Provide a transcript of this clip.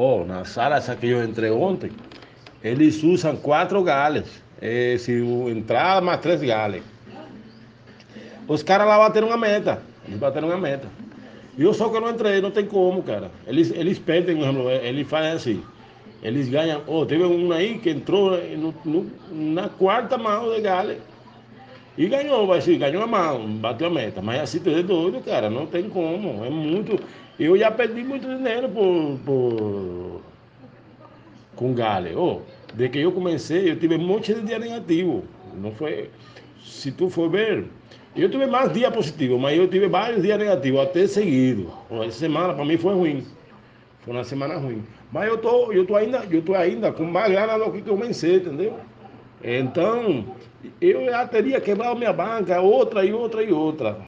Ó, na sala essa que eu entrei ontem, eles usam quatro galhos. É, se entrar, mais três galhos. Os caras lá bateram uma meta. Eles bateram uma meta. E eu só que eu não entrei, não tem como, cara. Eles, eles exemplo, eles fazem assim. Eles ganham. Oh, teve um aí que entrou no, no, na quarta de galho. E ganhou, ser, ganhou a mão, bateu a meta. Mas assim, tu é doido, cara, não tem como. É muito. Eu já perdi muito dinheiro por, por... com galho. Oh, desde que eu comecei, eu tive um monte de dia negativo. Não foi. Se tu for ver, eu tive mais dias positivos, mas eu tive vários dias negativos, até seguido. Essa semana para mim foi ruim. Foi uma semana ruim. Mas eu tô, eu tô ainda, eu tô ainda com mais grana do que comecei, entendeu? Então, eu já teria quebrado minha banca, outra e outra e outra.